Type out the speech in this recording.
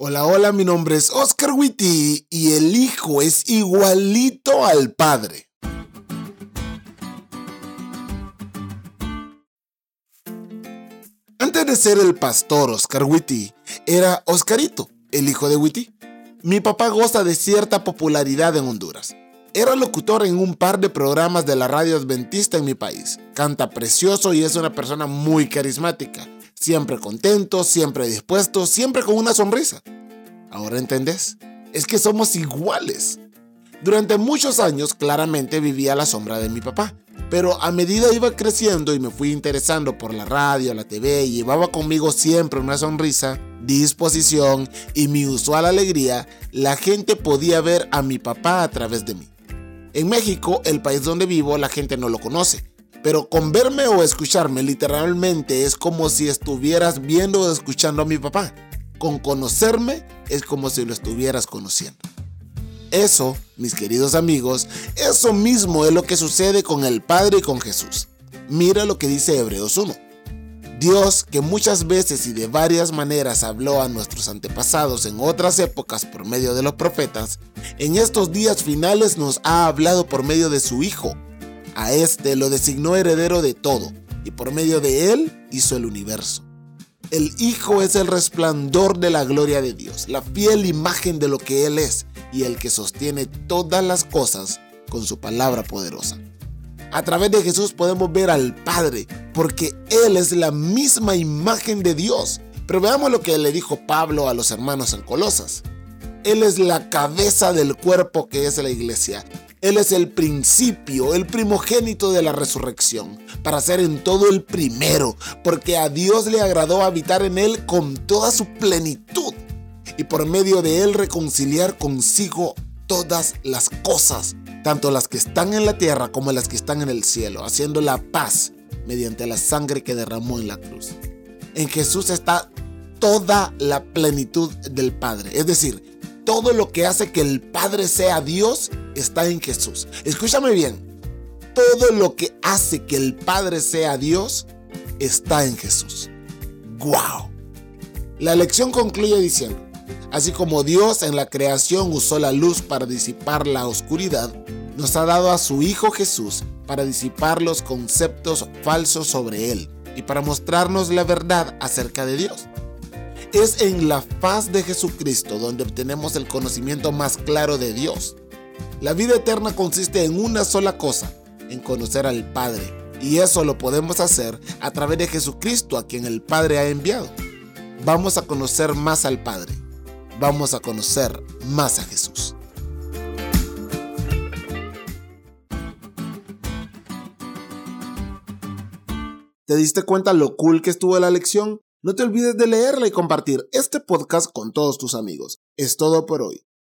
Hola, hola, mi nombre es Oscar Witty y el hijo es igualito al padre. Antes de ser el pastor Oscar Witty, era Oscarito, el hijo de Witty. Mi papá goza de cierta popularidad en Honduras. Era locutor en un par de programas de la radio adventista en mi país. Canta precioso y es una persona muy carismática siempre contento, siempre dispuesto, siempre con una sonrisa. ¿Ahora entendés? Es que somos iguales. Durante muchos años claramente vivía a la sombra de mi papá, pero a medida iba creciendo y me fui interesando por la radio, la TV, y llevaba conmigo siempre una sonrisa, disposición y mi usual alegría, la gente podía ver a mi papá a través de mí. En México, el país donde vivo, la gente no lo conoce, pero con verme o escucharme literalmente es como si estuvieras viendo o escuchando a mi papá. Con conocerme es como si lo estuvieras conociendo. Eso, mis queridos amigos, eso mismo es lo que sucede con el Padre y con Jesús. Mira lo que dice Hebreos 1. Dios, que muchas veces y de varias maneras habló a nuestros antepasados en otras épocas por medio de los profetas, en estos días finales nos ha hablado por medio de su Hijo a este lo designó heredero de todo, y por medio de él hizo el universo. El Hijo es el resplandor de la gloria de Dios, la fiel imagen de lo que Él es y el que sostiene todas las cosas con su palabra poderosa. A través de Jesús podemos ver al Padre, porque Él es la misma imagen de Dios. Pero veamos lo que le dijo Pablo a los hermanos en Colosas. Él es la cabeza del cuerpo que es la iglesia él es el principio, el primogénito de la resurrección, para ser en todo el primero, porque a Dios le agradó habitar en Él con toda su plenitud y por medio de Él reconciliar consigo todas las cosas, tanto las que están en la tierra como las que están en el cielo, haciendo la paz mediante la sangre que derramó en la cruz. En Jesús está toda la plenitud del Padre, es decir, todo lo que hace que el Padre sea Dios está en Jesús. Escúchame bien, todo lo que hace que el Padre sea Dios está en Jesús. ¡Wow! La lección concluye diciendo, así como Dios en la creación usó la luz para disipar la oscuridad, nos ha dado a su Hijo Jesús para disipar los conceptos falsos sobre Él y para mostrarnos la verdad acerca de Dios. Es en la faz de Jesucristo donde obtenemos el conocimiento más claro de Dios. La vida eterna consiste en una sola cosa, en conocer al Padre. Y eso lo podemos hacer a través de Jesucristo a quien el Padre ha enviado. Vamos a conocer más al Padre. Vamos a conocer más a Jesús. ¿Te diste cuenta lo cool que estuvo la lección? No te olvides de leerla y compartir este podcast con todos tus amigos. Es todo por hoy,